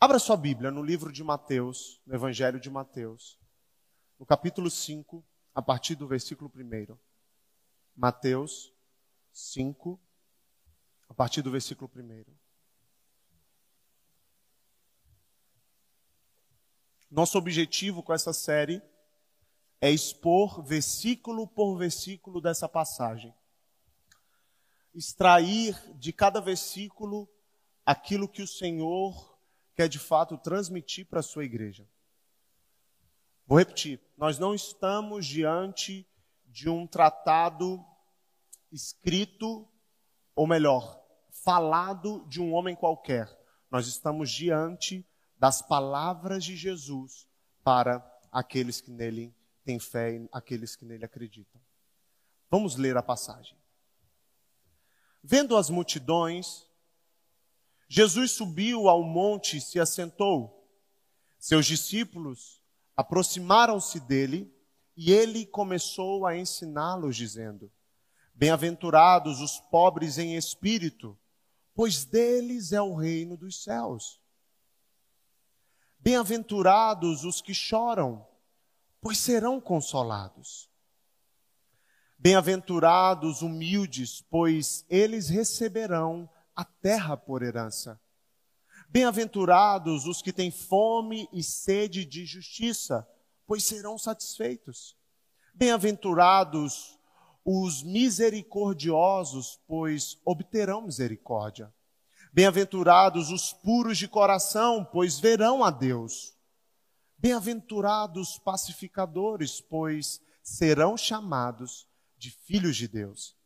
Abra sua Bíblia no livro de Mateus, no Evangelho de Mateus, no capítulo 5, a partir do versículo 1. Mateus 5, a partir do versículo 1. Nosso objetivo com essa série é expor versículo por versículo dessa passagem. Extrair de cada versículo aquilo que o Senhor quer de fato transmitir para a sua igreja. Vou repetir: nós não estamos diante de um tratado escrito, ou melhor, falado de um homem qualquer. Nós estamos diante das palavras de Jesus para aqueles que nele têm fé e aqueles que nele acreditam. Vamos ler a passagem. Vendo as multidões, Jesus subiu ao monte e se assentou. Seus discípulos aproximaram-se dele e ele começou a ensiná-los, dizendo: Bem-aventurados os pobres em espírito, pois deles é o reino dos céus. Bem-aventurados os que choram, pois serão consolados. Bem-aventurados humildes, pois eles receberão a terra por herança. Bem-aventurados os que têm fome e sede de justiça, pois serão satisfeitos. Bem-aventurados os misericordiosos, pois obterão misericórdia. Bem-aventurados os puros de coração, pois verão a Deus. Bem-aventurados pacificadores, pois serão chamados de filhos de Deus.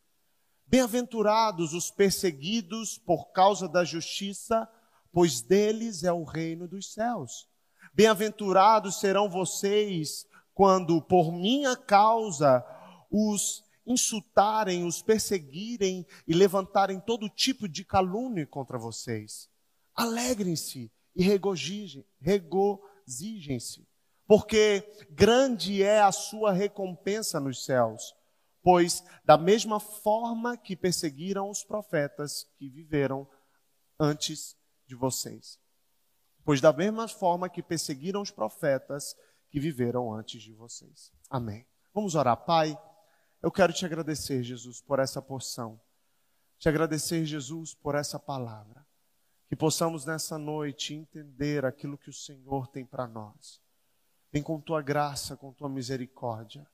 Bem-aventurados os perseguidos por causa da justiça, pois deles é o reino dos céus. Bem-aventurados serão vocês quando por minha causa os insultarem, os perseguirem e levantarem todo tipo de calúnia contra vocês. Alegrem-se e regozijem-se, porque grande é a sua recompensa nos céus. Pois, da mesma forma que perseguiram os profetas que viveram antes de vocês. Pois, da mesma forma que perseguiram os profetas que viveram antes de vocês. Amém. Vamos orar, Pai. Eu quero te agradecer, Jesus, por essa porção. Te agradecer, Jesus, por essa palavra. Que possamos nessa noite entender aquilo que o Senhor tem para nós. Vem com tua graça, com tua misericórdia.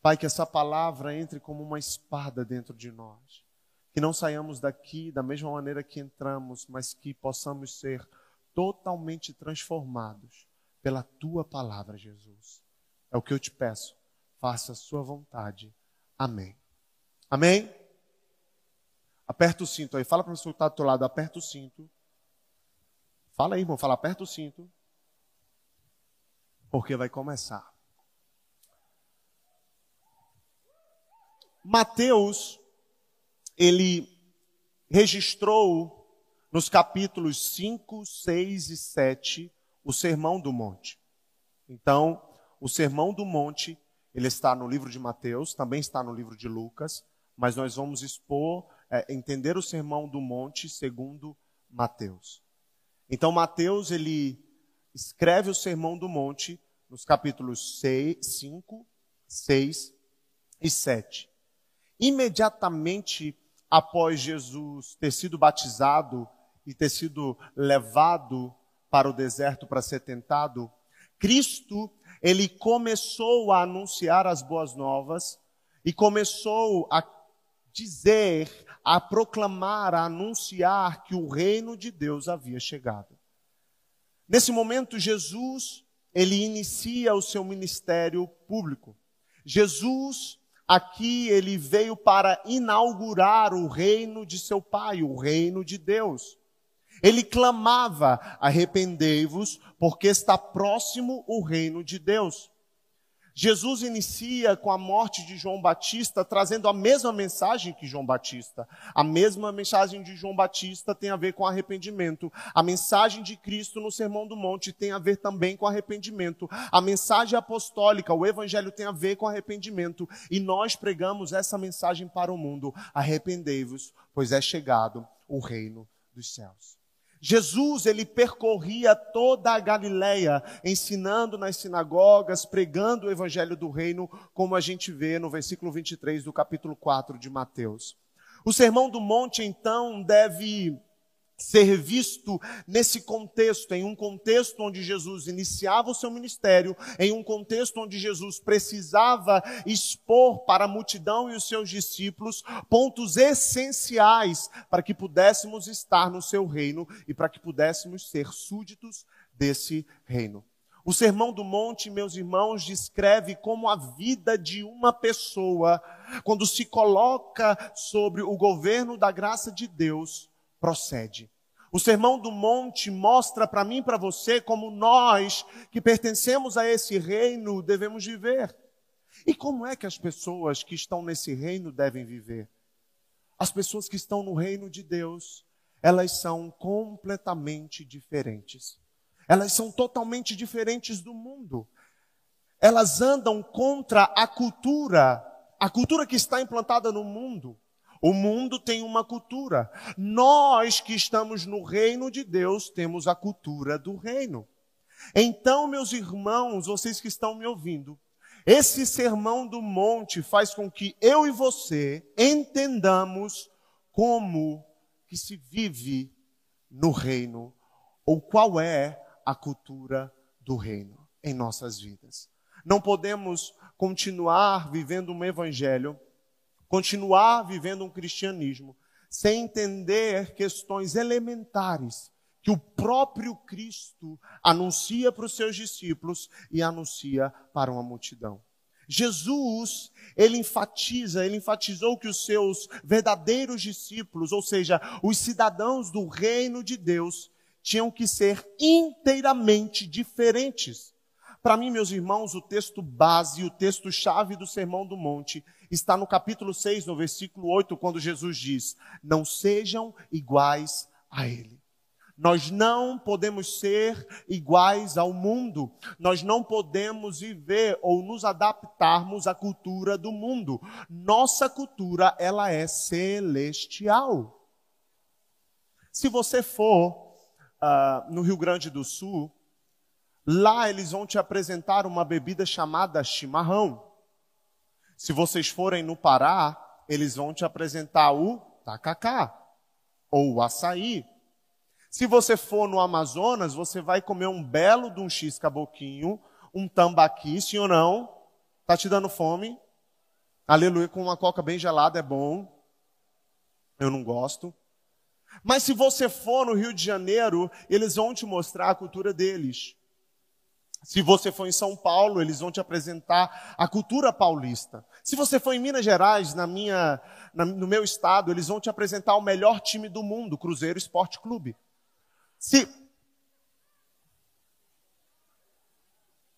Pai, que essa palavra entre como uma espada dentro de nós. Que não saiamos daqui da mesma maneira que entramos, mas que possamos ser totalmente transformados pela tua palavra, Jesus. É o que eu te peço faça a sua vontade. Amém. Amém? Aperta o cinto aí. Fala para o pessoa que está do teu lado, aperta o cinto. Fala aí, irmão, fala, aperta o cinto. Porque vai começar. Mateus, ele registrou nos capítulos 5, 6 e 7 o Sermão do Monte. Então, o Sermão do Monte ele está no livro de Mateus, também está no livro de Lucas, mas nós vamos expor, é, entender o sermão do monte segundo Mateus. Então, Mateus, ele escreve o sermão do monte nos capítulos 6, 5, 6 e 7. Imediatamente após Jesus ter sido batizado e ter sido levado para o deserto para ser tentado, Cristo ele começou a anunciar as boas novas e começou a dizer, a proclamar, a anunciar que o reino de Deus havia chegado. Nesse momento, Jesus, ele inicia o seu ministério público. Jesus, aqui, ele veio para inaugurar o reino de seu Pai, o reino de Deus. Ele clamava: arrependei-vos, porque está próximo o reino de Deus. Jesus inicia com a morte de João Batista, trazendo a mesma mensagem que João Batista. A mesma mensagem de João Batista tem a ver com arrependimento. A mensagem de Cristo no Sermão do Monte tem a ver também com arrependimento. A mensagem apostólica, o Evangelho tem a ver com arrependimento. E nós pregamos essa mensagem para o mundo: arrependei-vos, pois é chegado o reino dos céus. Jesus, ele percorria toda a Galileia, ensinando nas sinagogas, pregando o evangelho do reino, como a gente vê no versículo 23 do capítulo 4 de Mateus. O Sermão do Monte, então, deve ser visto nesse contexto, em um contexto onde Jesus iniciava o seu ministério, em um contexto onde Jesus precisava expor para a multidão e os seus discípulos pontos essenciais para que pudéssemos estar no seu reino e para que pudéssemos ser súditos desse reino. O Sermão do Monte, meus irmãos, descreve como a vida de uma pessoa, quando se coloca sobre o governo da graça de Deus, procede. O Sermão do Monte mostra para mim e para você como nós, que pertencemos a esse reino, devemos viver. E como é que as pessoas que estão nesse reino devem viver? As pessoas que estão no reino de Deus, elas são completamente diferentes. Elas são totalmente diferentes do mundo. Elas andam contra a cultura, a cultura que está implantada no mundo. O mundo tem uma cultura. Nós que estamos no reino de Deus temos a cultura do reino. Então, meus irmãos, vocês que estão me ouvindo, esse sermão do monte faz com que eu e você entendamos como que se vive no reino ou qual é a cultura do reino em nossas vidas. Não podemos continuar vivendo um evangelho continuar vivendo um cristianismo sem entender questões elementares que o próprio Cristo anuncia para os seus discípulos e anuncia para uma multidão. Jesus, ele enfatiza, ele enfatizou que os seus verdadeiros discípulos, ou seja, os cidadãos do reino de Deus, tinham que ser inteiramente diferentes. Para mim, meus irmãos, o texto base, o texto chave do Sermão do Monte está no capítulo 6, no versículo 8, quando Jesus diz: Não sejam iguais a Ele. Nós não podemos ser iguais ao mundo. Nós não podemos viver ou nos adaptarmos à cultura do mundo. Nossa cultura, ela é celestial. Se você for uh, no Rio Grande do Sul, lá eles vão te apresentar uma bebida chamada chimarrão. Se vocês forem no Pará, eles vão te apresentar o tacacá ou o açaí. Se você for no Amazonas, você vai comer um belo de um X caboquinho, um tambaqui, sim ou não? Tá te dando fome? Aleluia, com uma coca bem gelada é bom. Eu não gosto. Mas se você for no Rio de Janeiro, eles vão te mostrar a cultura deles. Se você for em São Paulo, eles vão te apresentar a cultura paulista. Se você for em Minas Gerais, na minha, na, no meu estado, eles vão te apresentar o melhor time do mundo, Cruzeiro Esporte Clube. Se.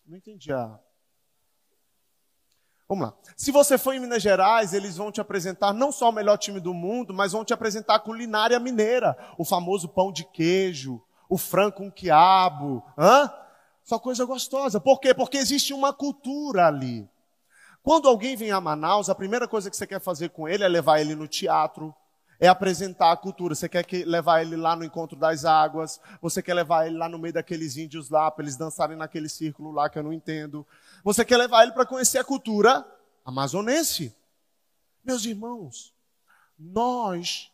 Não entendi a. Vamos lá. Se você for em Minas Gerais, eles vão te apresentar não só o melhor time do mundo, mas vão te apresentar a culinária mineira. O famoso pão de queijo, o frango com quiabo. Hã? Só coisa gostosa. Por quê? Porque existe uma cultura ali. Quando alguém vem a Manaus, a primeira coisa que você quer fazer com ele é levar ele no teatro, é apresentar a cultura. Você quer que, levar ele lá no encontro das águas, você quer levar ele lá no meio daqueles índios lá, para eles dançarem naquele círculo lá que eu não entendo. Você quer levar ele para conhecer a cultura amazonense. Meus irmãos, nós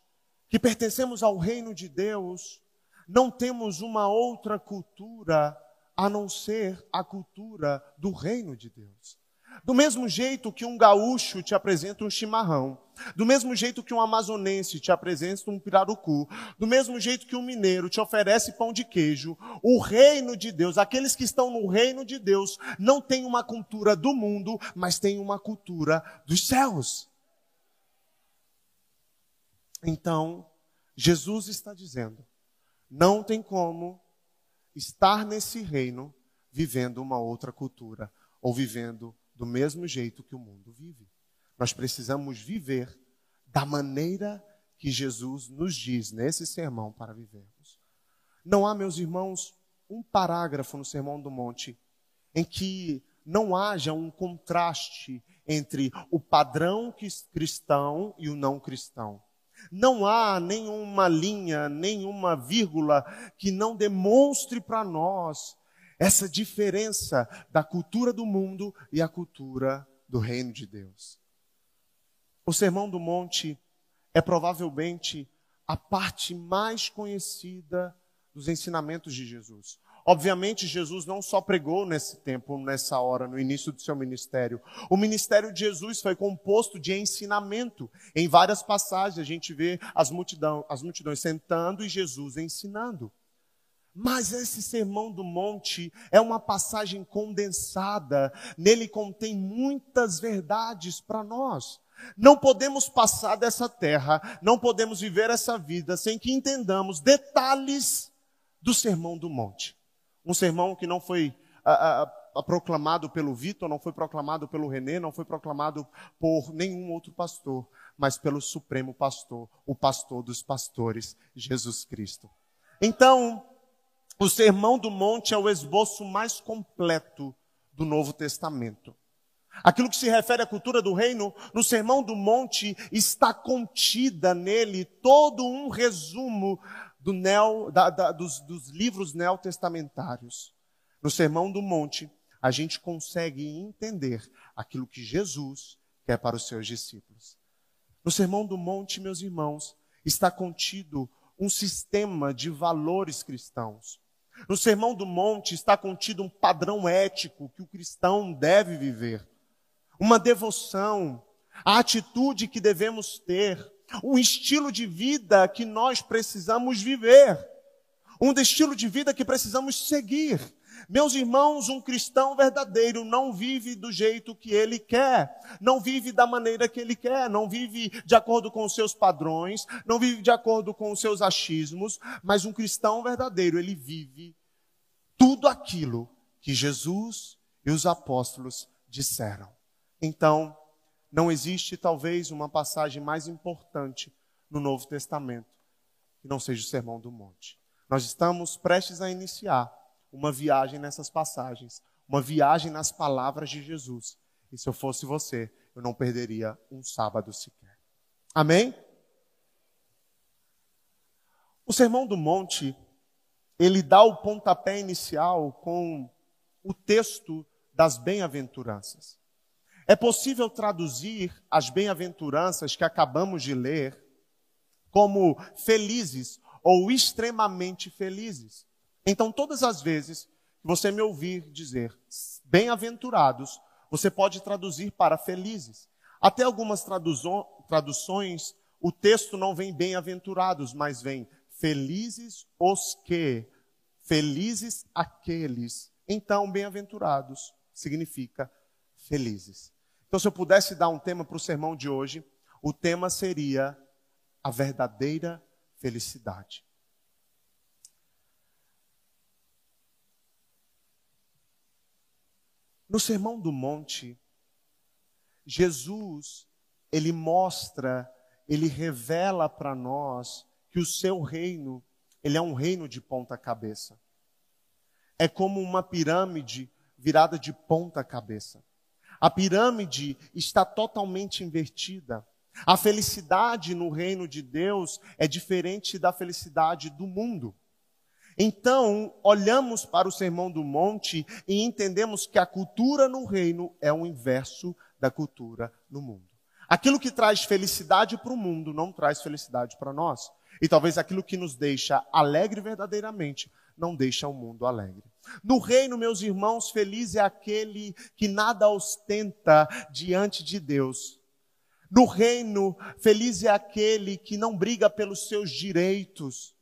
que pertencemos ao reino de Deus, não temos uma outra cultura a não ser a cultura do reino de Deus. Do mesmo jeito que um gaúcho te apresenta um chimarrão, do mesmo jeito que um amazonense te apresenta um pirarucu, do mesmo jeito que um mineiro te oferece pão de queijo, o reino de Deus, aqueles que estão no reino de Deus, não têm uma cultura do mundo, mas têm uma cultura dos céus. Então, Jesus está dizendo: não tem como estar nesse reino vivendo uma outra cultura ou vivendo do mesmo jeito que o mundo vive. Nós precisamos viver da maneira que Jesus nos diz nesse sermão para vivermos. Não há, meus irmãos, um parágrafo no Sermão do Monte em que não haja um contraste entre o padrão cristão e o não cristão. Não há nenhuma linha, nenhuma vírgula que não demonstre para nós essa diferença da cultura do mundo e a cultura do reino de Deus. O Sermão do Monte é provavelmente a parte mais conhecida dos ensinamentos de Jesus. Obviamente, Jesus não só pregou nesse tempo, nessa hora, no início do seu ministério. O ministério de Jesus foi composto de ensinamento. Em várias passagens, a gente vê as, multidão, as multidões sentando e Jesus ensinando. Mas esse sermão do monte é uma passagem condensada, nele contém muitas verdades para nós. Não podemos passar dessa terra, não podemos viver essa vida sem que entendamos detalhes do sermão do monte. Um sermão que não foi a, a, a, proclamado pelo Vitor, não foi proclamado pelo Renê, não foi proclamado por nenhum outro pastor, mas pelo Supremo Pastor, o pastor dos pastores, Jesus Cristo. Então, o Sermão do Monte é o esboço mais completo do Novo Testamento. Aquilo que se refere à cultura do reino, no Sermão do Monte está contida nele todo um resumo do neo, da, da, dos, dos livros neotestamentários. No Sermão do Monte, a gente consegue entender aquilo que Jesus quer para os seus discípulos. No Sermão do Monte, meus irmãos, está contido um sistema de valores cristãos. No Sermão do Monte está contido um padrão ético que o cristão deve viver, uma devoção, a atitude que devemos ter, um estilo de vida que nós precisamos viver, um estilo de vida que precisamos seguir. Meus irmãos, um cristão verdadeiro não vive do jeito que ele quer, não vive da maneira que ele quer, não vive de acordo com os seus padrões, não vive de acordo com os seus achismos, mas um cristão verdadeiro, ele vive tudo aquilo que Jesus e os apóstolos disseram. Então, não existe talvez uma passagem mais importante no Novo Testamento que não seja o Sermão do Monte. Nós estamos prestes a iniciar uma viagem nessas passagens, uma viagem nas palavras de Jesus. E se eu fosse você, eu não perderia um sábado sequer. Amém? O Sermão do Monte, ele dá o pontapé inicial com o texto das bem-aventuranças. É possível traduzir as bem-aventuranças que acabamos de ler como felizes ou extremamente felizes. Então, todas as vezes que você me ouvir dizer bem-aventurados, você pode traduzir para felizes. Até algumas traduções, o texto não vem bem-aventurados, mas vem felizes os que, felizes aqueles. Então, bem-aventurados significa felizes. Então, se eu pudesse dar um tema para o sermão de hoje, o tema seria a verdadeira felicidade. No Sermão do Monte, Jesus, ele mostra, ele revela para nós que o seu reino, ele é um reino de ponta cabeça. É como uma pirâmide virada de ponta cabeça. A pirâmide está totalmente invertida. A felicidade no reino de Deus é diferente da felicidade do mundo. Então, olhamos para o Sermão do Monte e entendemos que a cultura no reino é o inverso da cultura no mundo. Aquilo que traz felicidade para o mundo não traz felicidade para nós. E talvez aquilo que nos deixa alegre verdadeiramente não deixa o mundo alegre. No reino, meus irmãos, feliz é aquele que nada ostenta diante de Deus. No reino, feliz é aquele que não briga pelos seus direitos.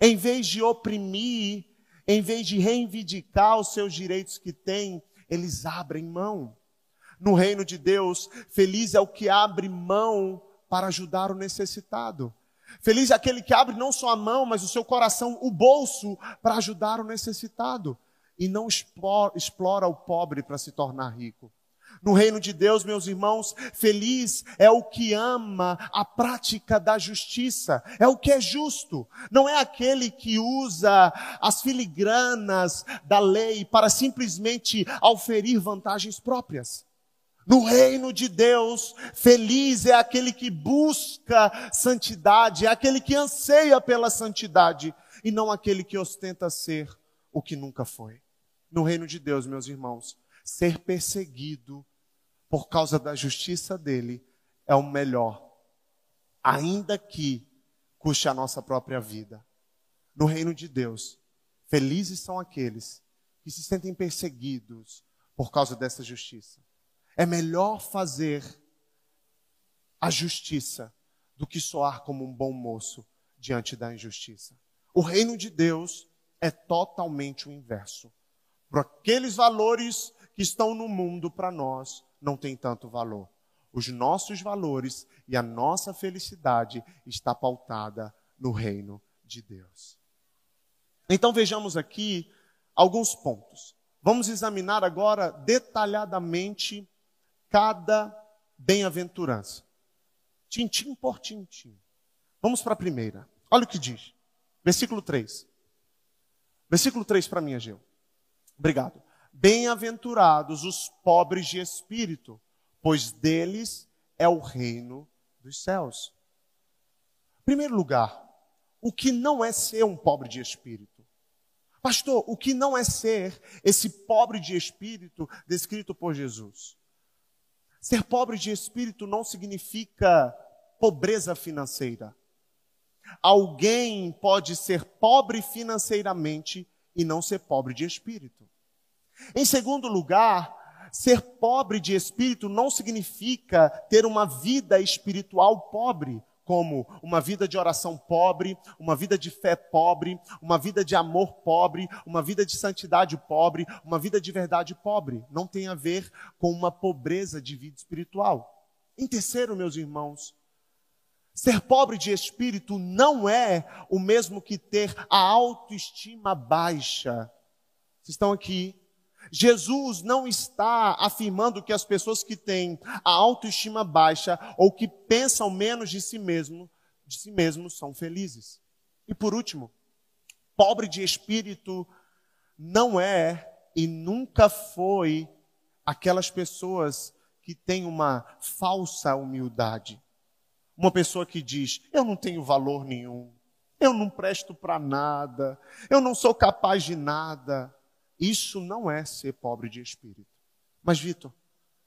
Em vez de oprimir, em vez de reivindicar os seus direitos que têm, eles abrem mão. No reino de Deus, feliz é o que abre mão para ajudar o necessitado. Feliz é aquele que abre não só a mão, mas o seu coração, o bolso, para ajudar o necessitado. E não explora, explora o pobre para se tornar rico. No reino de Deus, meus irmãos, feliz é o que ama a prática da justiça, é o que é justo. Não é aquele que usa as filigranas da lei para simplesmente auferir vantagens próprias. No reino de Deus, feliz é aquele que busca santidade, é aquele que anseia pela santidade, e não aquele que ostenta ser o que nunca foi. No reino de Deus, meus irmãos, ser perseguido por causa da justiça dele é o melhor, ainda que custe a nossa própria vida. No reino de Deus, felizes são aqueles que se sentem perseguidos por causa dessa justiça. É melhor fazer a justiça do que soar como um bom moço diante da injustiça. O reino de Deus é totalmente o inverso. Para aqueles valores que estão no mundo para nós, não tem tanto valor. Os nossos valores e a nossa felicidade está pautada no reino de Deus. Então vejamos aqui alguns pontos. Vamos examinar agora detalhadamente cada bem-aventurança. Tintim por tintim. Vamos para a primeira. Olha o que diz. Versículo 3. Versículo 3 para mim, Ageu. Obrigado. Bem-aventurados os pobres de espírito, pois deles é o reino dos céus. Primeiro lugar, o que não é ser um pobre de espírito? Pastor, o que não é ser esse pobre de espírito descrito por Jesus? Ser pobre de espírito não significa pobreza financeira. Alguém pode ser pobre financeiramente e não ser pobre de espírito. Em segundo lugar, ser pobre de espírito não significa ter uma vida espiritual pobre, como uma vida de oração pobre, uma vida de fé pobre, uma vida de amor pobre, uma vida de santidade pobre, uma vida de verdade pobre. Não tem a ver com uma pobreza de vida espiritual. Em terceiro, meus irmãos, ser pobre de espírito não é o mesmo que ter a autoestima baixa. Vocês estão aqui Jesus não está afirmando que as pessoas que têm a autoestima baixa ou que pensam menos de si mesmo, de si mesmos são felizes. E por último, pobre de espírito não é e nunca foi aquelas pessoas que têm uma falsa humildade. Uma pessoa que diz: "Eu não tenho valor nenhum. Eu não presto para nada. Eu não sou capaz de nada." Isso não é ser pobre de espírito. Mas, Vitor,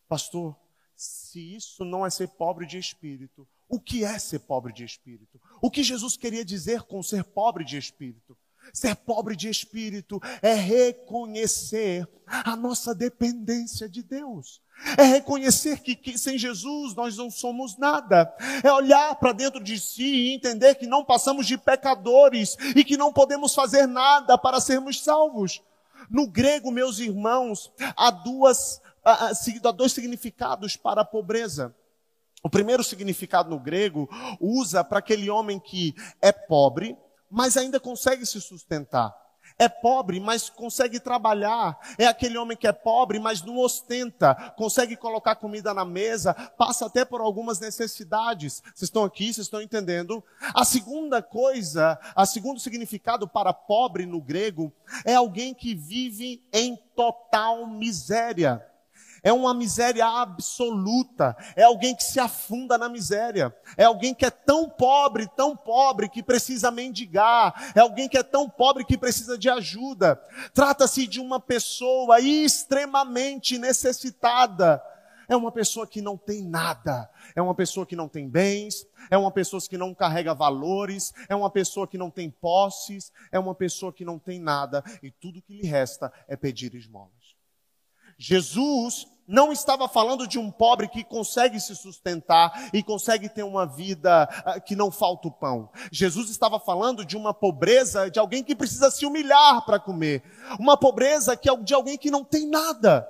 pastor, se isso não é ser pobre de espírito, o que é ser pobre de espírito? O que Jesus queria dizer com ser pobre de espírito? Ser pobre de espírito é reconhecer a nossa dependência de Deus. É reconhecer que, que, sem Jesus nós não somos nada. É olhar para dentro de si e entender que não passamos de pecadores e que não podemos fazer nada para sermos salvos. No grego, meus irmãos, há, duas, há dois significados para a pobreza. O primeiro significado no grego usa para aquele homem que é pobre, mas ainda consegue se sustentar é pobre, mas consegue trabalhar. É aquele homem que é pobre, mas não ostenta, consegue colocar comida na mesa, passa até por algumas necessidades. Vocês estão aqui, vocês estão entendendo? A segunda coisa, a segundo significado para pobre no grego, é alguém que vive em total miséria é uma miséria absoluta, é alguém que se afunda na miséria, é alguém que é tão pobre, tão pobre que precisa mendigar, é alguém que é tão pobre que precisa de ajuda. Trata-se de uma pessoa extremamente necessitada. É uma pessoa que não tem nada, é uma pessoa que não tem bens, é uma pessoa que não carrega valores, é uma pessoa que não tem posses, é uma pessoa que não tem nada. E tudo que lhe resta é pedir esmolas. Jesus não estava falando de um pobre que consegue se sustentar e consegue ter uma vida ah, que não falta o pão. Jesus estava falando de uma pobreza de alguém que precisa se humilhar para comer. Uma pobreza que é de alguém que não tem nada.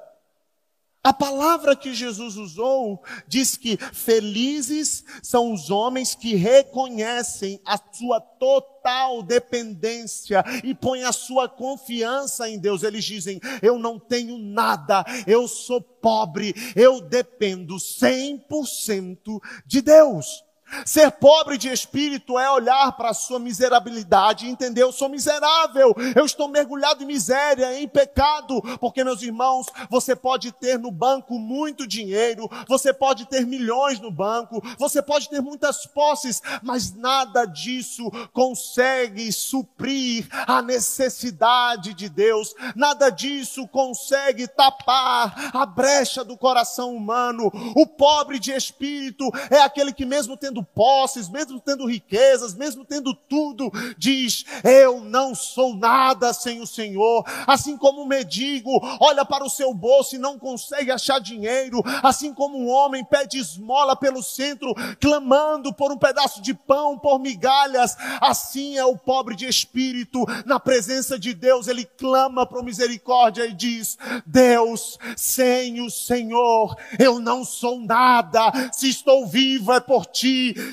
A palavra que Jesus usou diz que felizes são os homens que reconhecem a sua total dependência e põem a sua confiança em Deus. Eles dizem: Eu não tenho nada, eu sou pobre, eu dependo 100% de Deus. Ser pobre de espírito é olhar para a sua miserabilidade e entender, eu sou miserável, eu estou mergulhado em miséria, em pecado, porque meus irmãos, você pode ter no banco muito dinheiro, você pode ter milhões no banco, você pode ter muitas posses, mas nada disso consegue suprir a necessidade de Deus, nada disso consegue tapar a brecha do coração humano. O pobre de espírito é aquele que mesmo tendo tendo posses, mesmo tendo riquezas, mesmo tendo tudo, diz: Eu não sou nada sem o Senhor. Assim como um mendigo olha para o seu bolso e não consegue achar dinheiro, assim como um homem pede esmola pelo centro, clamando por um pedaço de pão, por migalhas, assim é o pobre de espírito, na presença de Deus, ele clama por misericórdia e diz: Deus, sem o Senhor, eu não sou nada, se estou vivo é por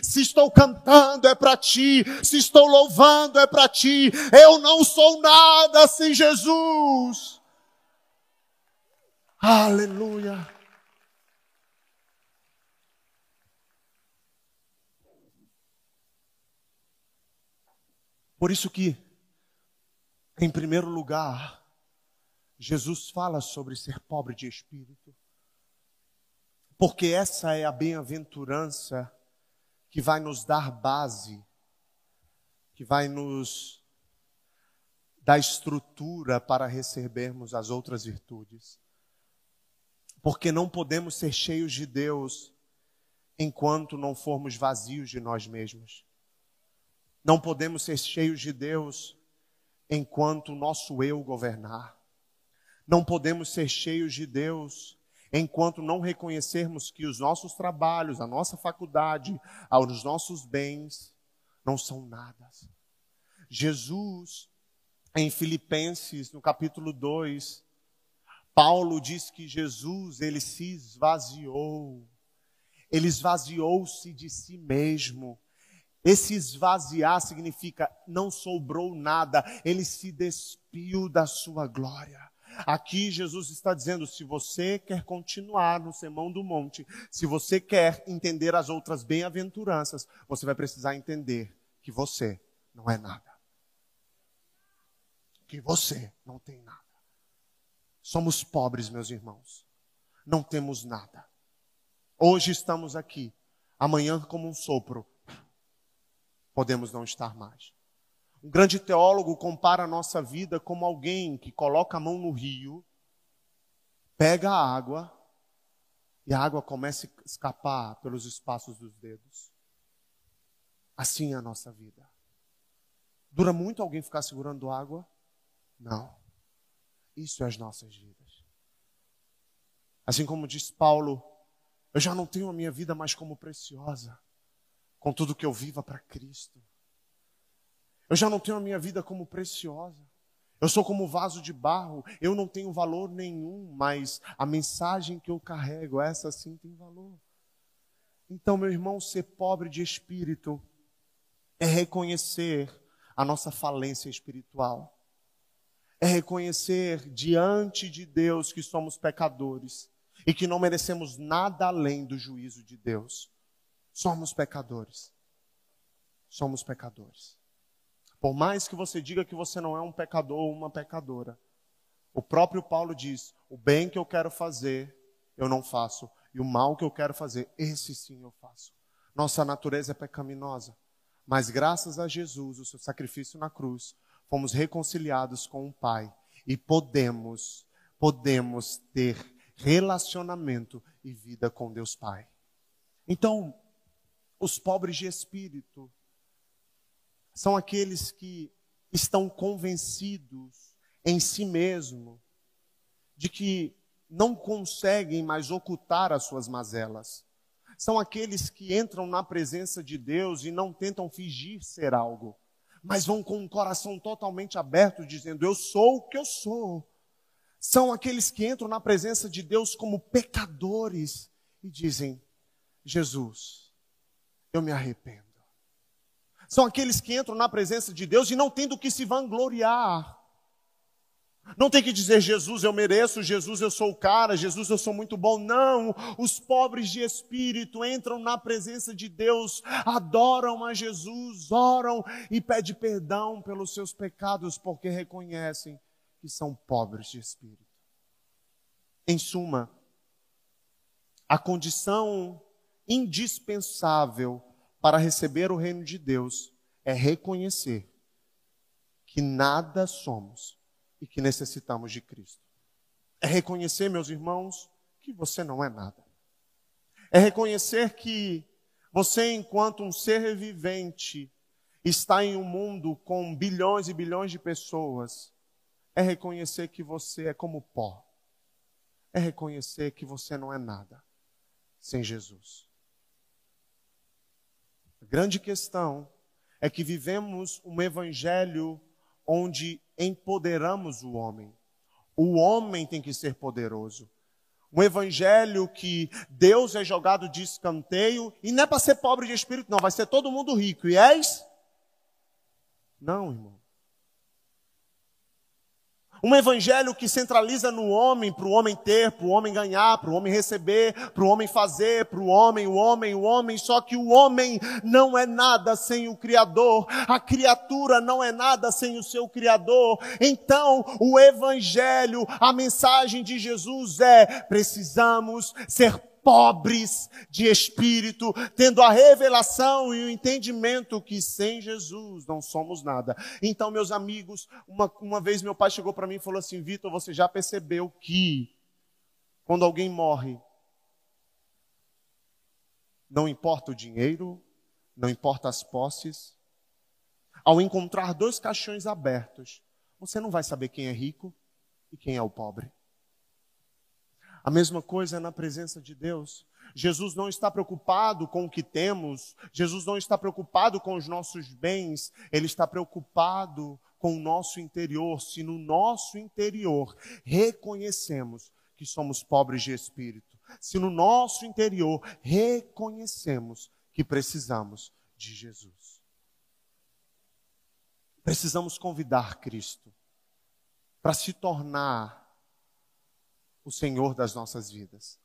se estou cantando é para ti, se estou louvando é para ti. Eu não sou nada sem Jesus. Aleluia. Por isso que, em primeiro lugar, Jesus fala sobre ser pobre de espírito. Porque essa é a bem-aventurança que vai nos dar base, que vai nos dar estrutura para recebermos as outras virtudes. Porque não podemos ser cheios de Deus enquanto não formos vazios de nós mesmos. Não podemos ser cheios de Deus enquanto o nosso eu governar. Não podemos ser cheios de Deus enquanto não reconhecermos que os nossos trabalhos, a nossa faculdade, os nossos bens não são nada. Jesus, em Filipenses, no capítulo 2, Paulo diz que Jesus, ele se esvaziou. Ele esvaziou-se de si mesmo. Esse esvaziar significa não sobrou nada, ele se despiu da sua glória. Aqui Jesus está dizendo: se você quer continuar no sermão do monte, se você quer entender as outras bem-aventuranças, você vai precisar entender que você não é nada. Que você não tem nada. Somos pobres, meus irmãos. Não temos nada. Hoje estamos aqui, amanhã, como um sopro, podemos não estar mais. Um grande teólogo compara a nossa vida como alguém que coloca a mão no rio, pega a água e a água começa a escapar pelos espaços dos dedos. Assim é a nossa vida. Dura muito alguém ficar segurando água? Não. Isso é as nossas vidas. Assim como diz Paulo, eu já não tenho a minha vida mais como preciosa, contudo que eu viva para Cristo. Eu já não tenho a minha vida como preciosa. Eu sou como vaso de barro, eu não tenho valor nenhum, mas a mensagem que eu carrego, essa sim tem valor. Então, meu irmão, ser pobre de espírito é reconhecer a nossa falência espiritual. É reconhecer diante de Deus que somos pecadores e que não merecemos nada além do juízo de Deus. Somos pecadores. Somos pecadores. Por mais que você diga que você não é um pecador ou uma pecadora, o próprio Paulo diz: o bem que eu quero fazer, eu não faço, e o mal que eu quero fazer, esse sim eu faço. Nossa natureza é pecaminosa, mas graças a Jesus, o seu sacrifício na cruz, fomos reconciliados com o Pai e podemos, podemos ter relacionamento e vida com Deus Pai. Então, os pobres de espírito, são aqueles que estão convencidos em si mesmo de que não conseguem mais ocultar as suas mazelas. São aqueles que entram na presença de Deus e não tentam fingir ser algo, mas vão com um coração totalmente aberto, dizendo: Eu sou o que eu sou. São aqueles que entram na presença de Deus como pecadores e dizem: Jesus, eu me arrependo. São aqueles que entram na presença de Deus e não têm do que se vangloriar. Não tem que dizer Jesus eu mereço, Jesus eu sou o cara, Jesus eu sou muito bom. Não, os pobres de espírito entram na presença de Deus, adoram a Jesus, oram e pedem perdão pelos seus pecados porque reconhecem que são pobres de espírito. Em suma, a condição indispensável para receber o reino de Deus é reconhecer que nada somos e que necessitamos de Cristo. É reconhecer, meus irmãos, que você não é nada. É reconhecer que você, enquanto um ser vivente, está em um mundo com bilhões e bilhões de pessoas. É reconhecer que você é como pó. É reconhecer que você não é nada sem Jesus. Grande questão é que vivemos um evangelho onde empoderamos o homem. O homem tem que ser poderoso. Um evangelho que Deus é jogado de escanteio e não é para ser pobre de espírito, não, vai ser todo mundo rico. E és? Não, irmão. Um evangelho que centraliza no homem, para o homem ter, para o homem ganhar, para o homem receber, para o homem fazer, para o homem, o homem, o homem. Só que o homem não é nada sem o Criador. A criatura não é nada sem o seu Criador. Então, o evangelho, a mensagem de Jesus é: precisamos ser pobres de espírito, tendo a revelação e o entendimento que sem Jesus não somos nada. Então, meus amigos, uma, uma vez meu pai chegou para mim e falou assim: Vitor, você já percebeu que quando alguém morre, não importa o dinheiro, não importa as posses, ao encontrar dois caixões abertos, você não vai saber quem é rico e quem é o pobre. A mesma coisa é na presença de Deus. Jesus não está preocupado com o que temos, Jesus não está preocupado com os nossos bens, ele está preocupado com o nosso interior. Se no nosso interior reconhecemos que somos pobres de espírito, se no nosso interior reconhecemos que precisamos de Jesus. Precisamos convidar Cristo para se tornar o Senhor das nossas vidas.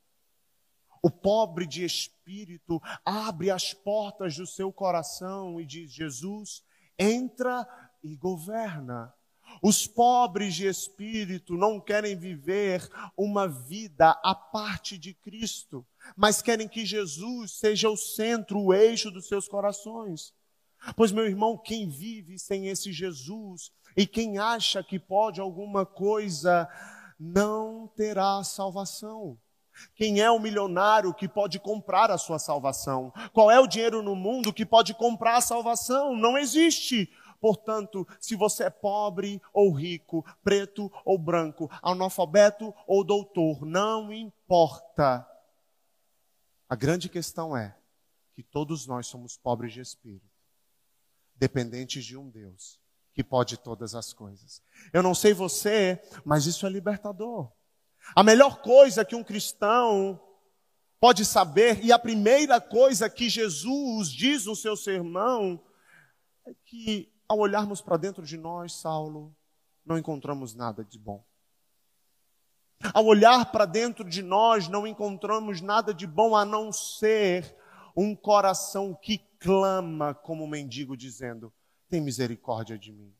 O pobre de espírito abre as portas do seu coração e diz: Jesus, entra e governa. Os pobres de espírito não querem viver uma vida à parte de Cristo, mas querem que Jesus seja o centro, o eixo dos seus corações. Pois, meu irmão, quem vive sem esse Jesus e quem acha que pode alguma coisa não terá salvação. Quem é o milionário que pode comprar a sua salvação? Qual é o dinheiro no mundo que pode comprar a salvação? Não existe. Portanto, se você é pobre ou rico, preto ou branco, analfabeto ou doutor, não importa. A grande questão é que todos nós somos pobres de espírito, dependentes de um Deus que pode todas as coisas. Eu não sei você, mas isso é libertador. A melhor coisa que um cristão pode saber, e a primeira coisa que Jesus diz no seu sermão, é que ao olharmos para dentro de nós, Saulo, não encontramos nada de bom. Ao olhar para dentro de nós, não encontramos nada de bom a não ser um coração que clama como um mendigo, dizendo: tem misericórdia de mim.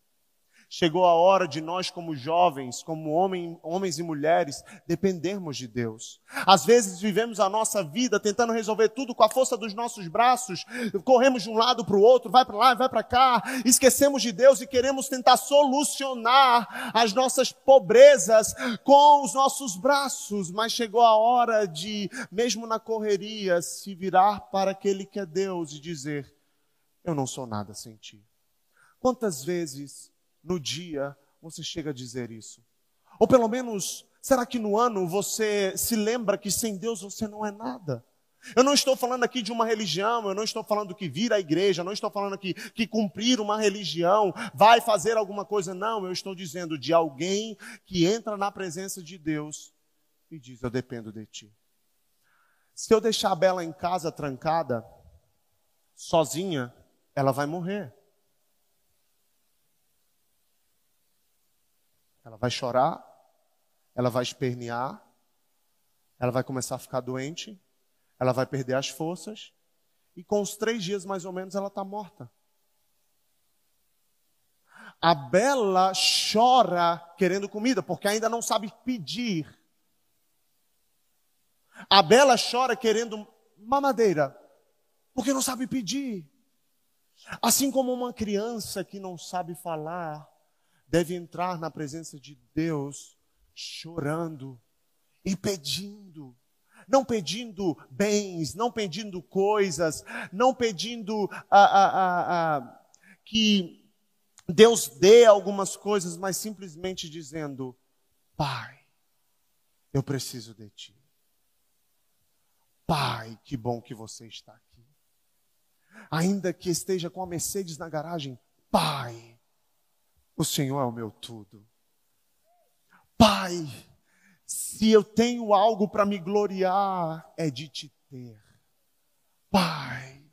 Chegou a hora de nós, como jovens, como homem, homens e mulheres, dependermos de Deus. Às vezes vivemos a nossa vida tentando resolver tudo com a força dos nossos braços, corremos de um lado para o outro, vai para lá, vai para cá, esquecemos de Deus e queremos tentar solucionar as nossas pobrezas com os nossos braços. Mas chegou a hora de, mesmo na correria, se virar para aquele que é Deus e dizer: Eu não sou nada sem ti. Quantas vezes no dia você chega a dizer isso? Ou pelo menos, será que no ano você se lembra que sem Deus você não é nada? Eu não estou falando aqui de uma religião, eu não estou falando que vir à igreja, eu não estou falando aqui que cumprir uma religião vai fazer alguma coisa, não, eu estou dizendo de alguém que entra na presença de Deus e diz: Eu dependo de ti. Se eu deixar a Bela em casa trancada, sozinha, ela vai morrer. Ela vai chorar, ela vai espernear, ela vai começar a ficar doente, ela vai perder as forças, e com os três dias mais ou menos ela está morta. A Bela chora querendo comida, porque ainda não sabe pedir. A Bela chora querendo mamadeira, porque não sabe pedir. Assim como uma criança que não sabe falar, deve entrar na presença de Deus chorando e pedindo. Não pedindo bens, não pedindo coisas, não pedindo que Deus dê algumas coisas, mas simplesmente dizendo: Pai, eu preciso de Ti. Pai, que bom que você está aqui. Ainda que esteja com a Mercedes na garagem, Pai, o Senhor é o meu tudo. Pai, se eu tenho algo para me gloriar, é de te ter. Pai,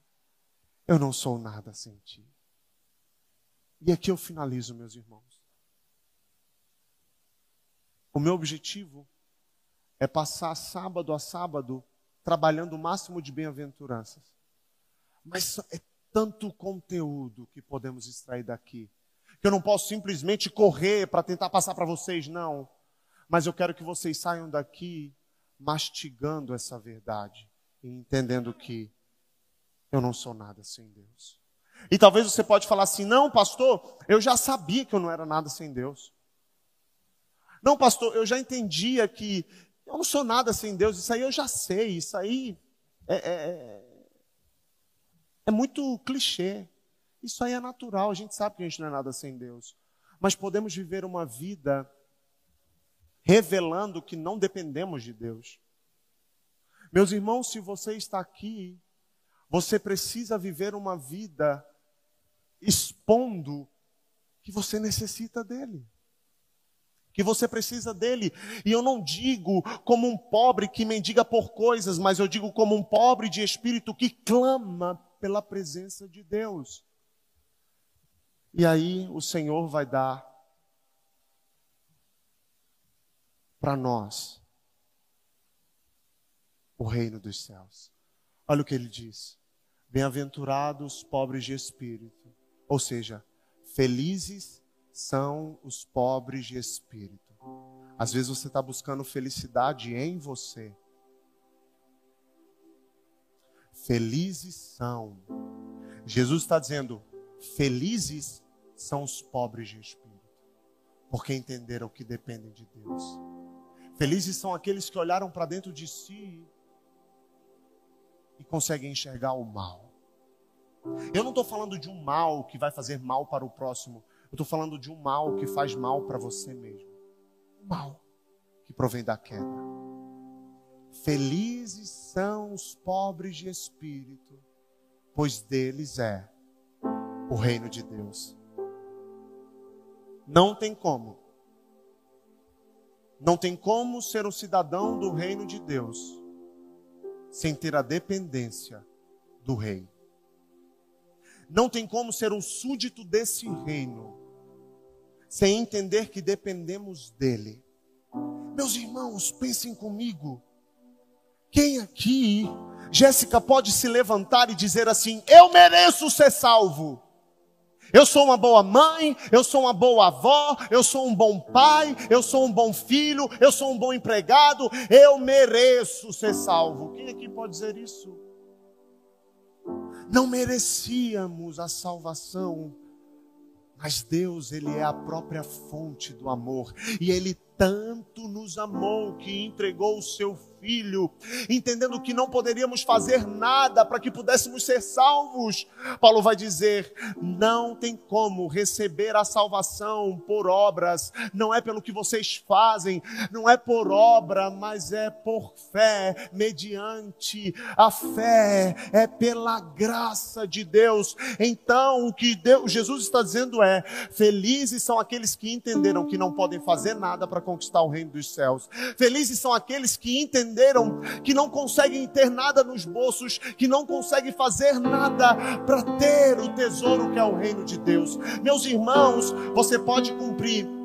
eu não sou nada sem ti. E aqui eu finalizo, meus irmãos. O meu objetivo é passar sábado a sábado trabalhando o máximo de bem-aventuranças. Mas é tanto conteúdo que podemos extrair daqui, que eu não posso simplesmente correr para tentar passar para vocês, não. Mas eu quero que vocês saiam daqui mastigando essa verdade e entendendo que eu não sou nada sem Deus. E talvez você pode falar assim: "Não, pastor, eu já sabia que eu não era nada sem Deus". Não, pastor, eu já entendia que eu não sou nada sem Deus. Isso aí eu já sei. Isso aí é, é, é, é muito clichê. Isso aí é natural. A gente sabe que a gente não é nada sem Deus. Mas podemos viver uma vida revelando que não dependemos de Deus. Meus irmãos, se você está aqui, você precisa viver uma vida expondo que você necessita dele. Que você precisa dele. E eu não digo como um pobre que mendiga por coisas, mas eu digo como um pobre de espírito que clama pela presença de Deus. E aí o Senhor vai dar para nós o reino dos céus. Olha o que ele diz: Bem-aventurados pobres de espírito, ou seja, felizes são os pobres de espírito. Às vezes você está buscando felicidade em você. Felizes são. Jesus está dizendo: felizes são os pobres de espírito, porque entenderam que dependem de Deus. Felizes são aqueles que olharam para dentro de si e conseguem enxergar o mal. Eu não estou falando de um mal que vai fazer mal para o próximo. Eu estou falando de um mal que faz mal para você mesmo. O mal que provém da queda. Felizes são os pobres de espírito, pois deles é o reino de Deus. Não tem como não tem como ser um cidadão do reino de Deus sem ter a dependência do rei. Não tem como ser um súdito desse reino sem entender que dependemos dele. Meus irmãos, pensem comigo. Quem aqui, Jéssica, pode se levantar e dizer assim: Eu mereço ser salvo? Eu sou uma boa mãe, eu sou uma boa avó, eu sou um bom pai, eu sou um bom filho, eu sou um bom empregado, eu mereço ser salvo. Quem aqui pode dizer isso? Não merecíamos a salvação, mas Deus, Ele é a própria fonte do amor, e Ele tanto nos amou que entregou o seu filho, entendendo que não poderíamos fazer nada para que pudéssemos ser salvos. Paulo vai dizer: não tem como receber a salvação por obras, não é pelo que vocês fazem, não é por obra, mas é por fé, mediante a fé, é pela graça de Deus. Então, o que Deus, Jesus está dizendo é: felizes são aqueles que entenderam que não podem fazer nada para conquistar o reino dos céus. Felizes são aqueles que entenderam que não conseguem ter nada nos bolsos, que não conseguem fazer nada para ter o tesouro que é o reino de Deus. Meus irmãos, você pode cumprir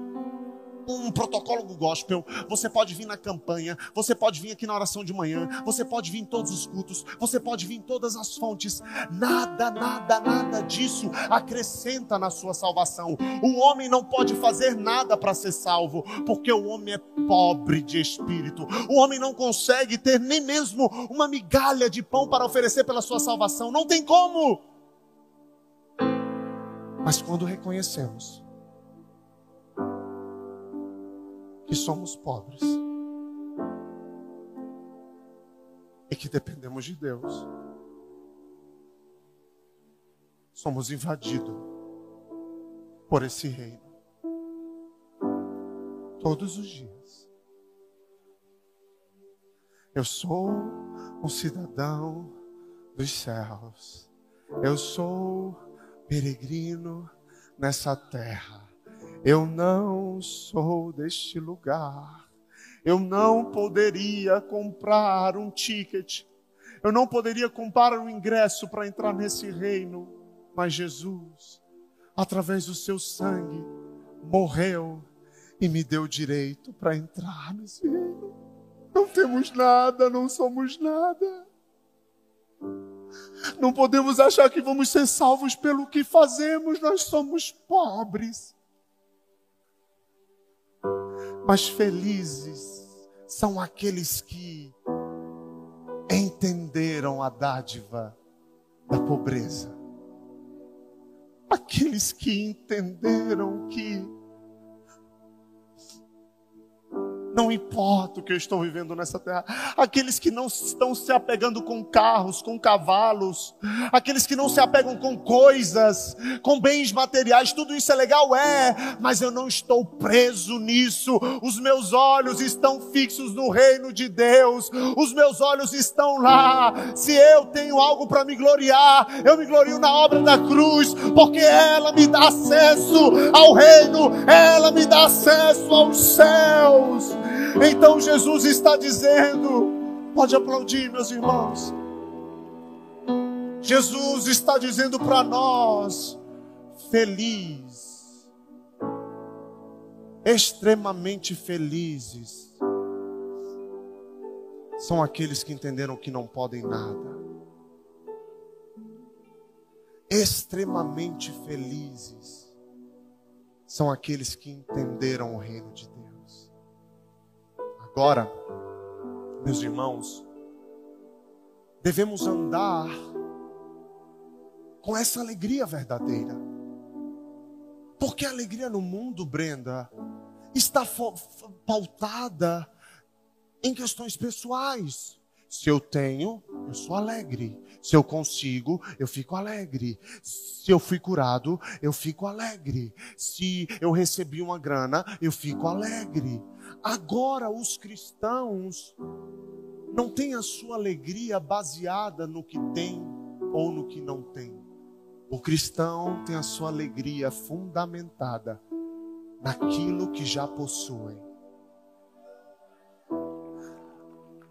um protocolo gospel, você pode vir na campanha, você pode vir aqui na oração de manhã, você pode vir em todos os cultos, você pode vir em todas as fontes. Nada, nada, nada disso acrescenta na sua salvação. O homem não pode fazer nada para ser salvo, porque o homem é pobre de espírito. O homem não consegue ter nem mesmo uma migalha de pão para oferecer pela sua salvação. Não tem como. Mas quando reconhecemos que somos pobres e que dependemos de Deus, somos invadidos por esse reino todos os dias. Eu sou um cidadão dos céus. Eu sou peregrino nessa terra. Eu não sou deste lugar. Eu não poderia comprar um ticket. Eu não poderia comprar um ingresso para entrar nesse reino. Mas Jesus, através do seu sangue, morreu e me deu direito para entrar nesse reino. Não temos nada, não somos nada. Não podemos achar que vamos ser salvos pelo que fazemos, nós somos pobres mas felizes são aqueles que entenderam a dádiva da pobreza. Aqueles que entenderam que Não importa o que eu estou vivendo nessa terra. Aqueles que não estão se apegando com carros, com cavalos, aqueles que não se apegam com coisas, com bens materiais, tudo isso é legal, é, mas eu não estou preso nisso. Os meus olhos estão fixos no reino de Deus. Os meus olhos estão lá. Se eu tenho algo para me gloriar, eu me glorio na obra da cruz, porque ela me dá acesso ao reino, ela me dá acesso aos céus. Então Jesus está dizendo: pode aplaudir, meus irmãos. Jesus está dizendo para nós: feliz, extremamente felizes, são aqueles que entenderam que não podem nada. Extremamente felizes são aqueles que entenderam o reino de Deus. Agora, meus irmãos, devemos andar com essa alegria verdadeira. Porque a alegria no mundo, Brenda, está pautada em questões pessoais. Se eu tenho, eu sou alegre. Se eu consigo, eu fico alegre. Se eu fui curado, eu fico alegre. Se eu recebi uma grana, eu fico alegre. Agora, os cristãos não têm a sua alegria baseada no que tem ou no que não tem. O cristão tem a sua alegria fundamentada naquilo que já possui.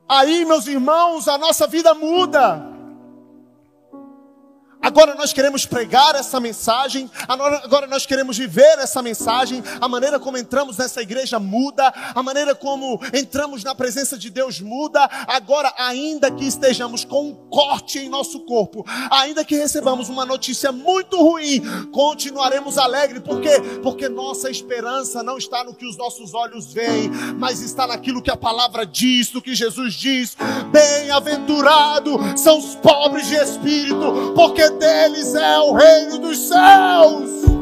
Aí, meus irmãos, a nossa vida muda. Agora nós queremos pregar essa mensagem, agora nós queremos viver essa mensagem. A maneira como entramos nessa igreja muda, a maneira como entramos na presença de Deus muda. Agora, ainda que estejamos com um corte em nosso corpo, ainda que recebamos uma notícia muito ruim, continuaremos alegres, por quê? Porque nossa esperança não está no que os nossos olhos veem, mas está naquilo que a palavra diz, no que Jesus diz. Bem-aventurado são os pobres de espírito, porque deles é o reino dos céus.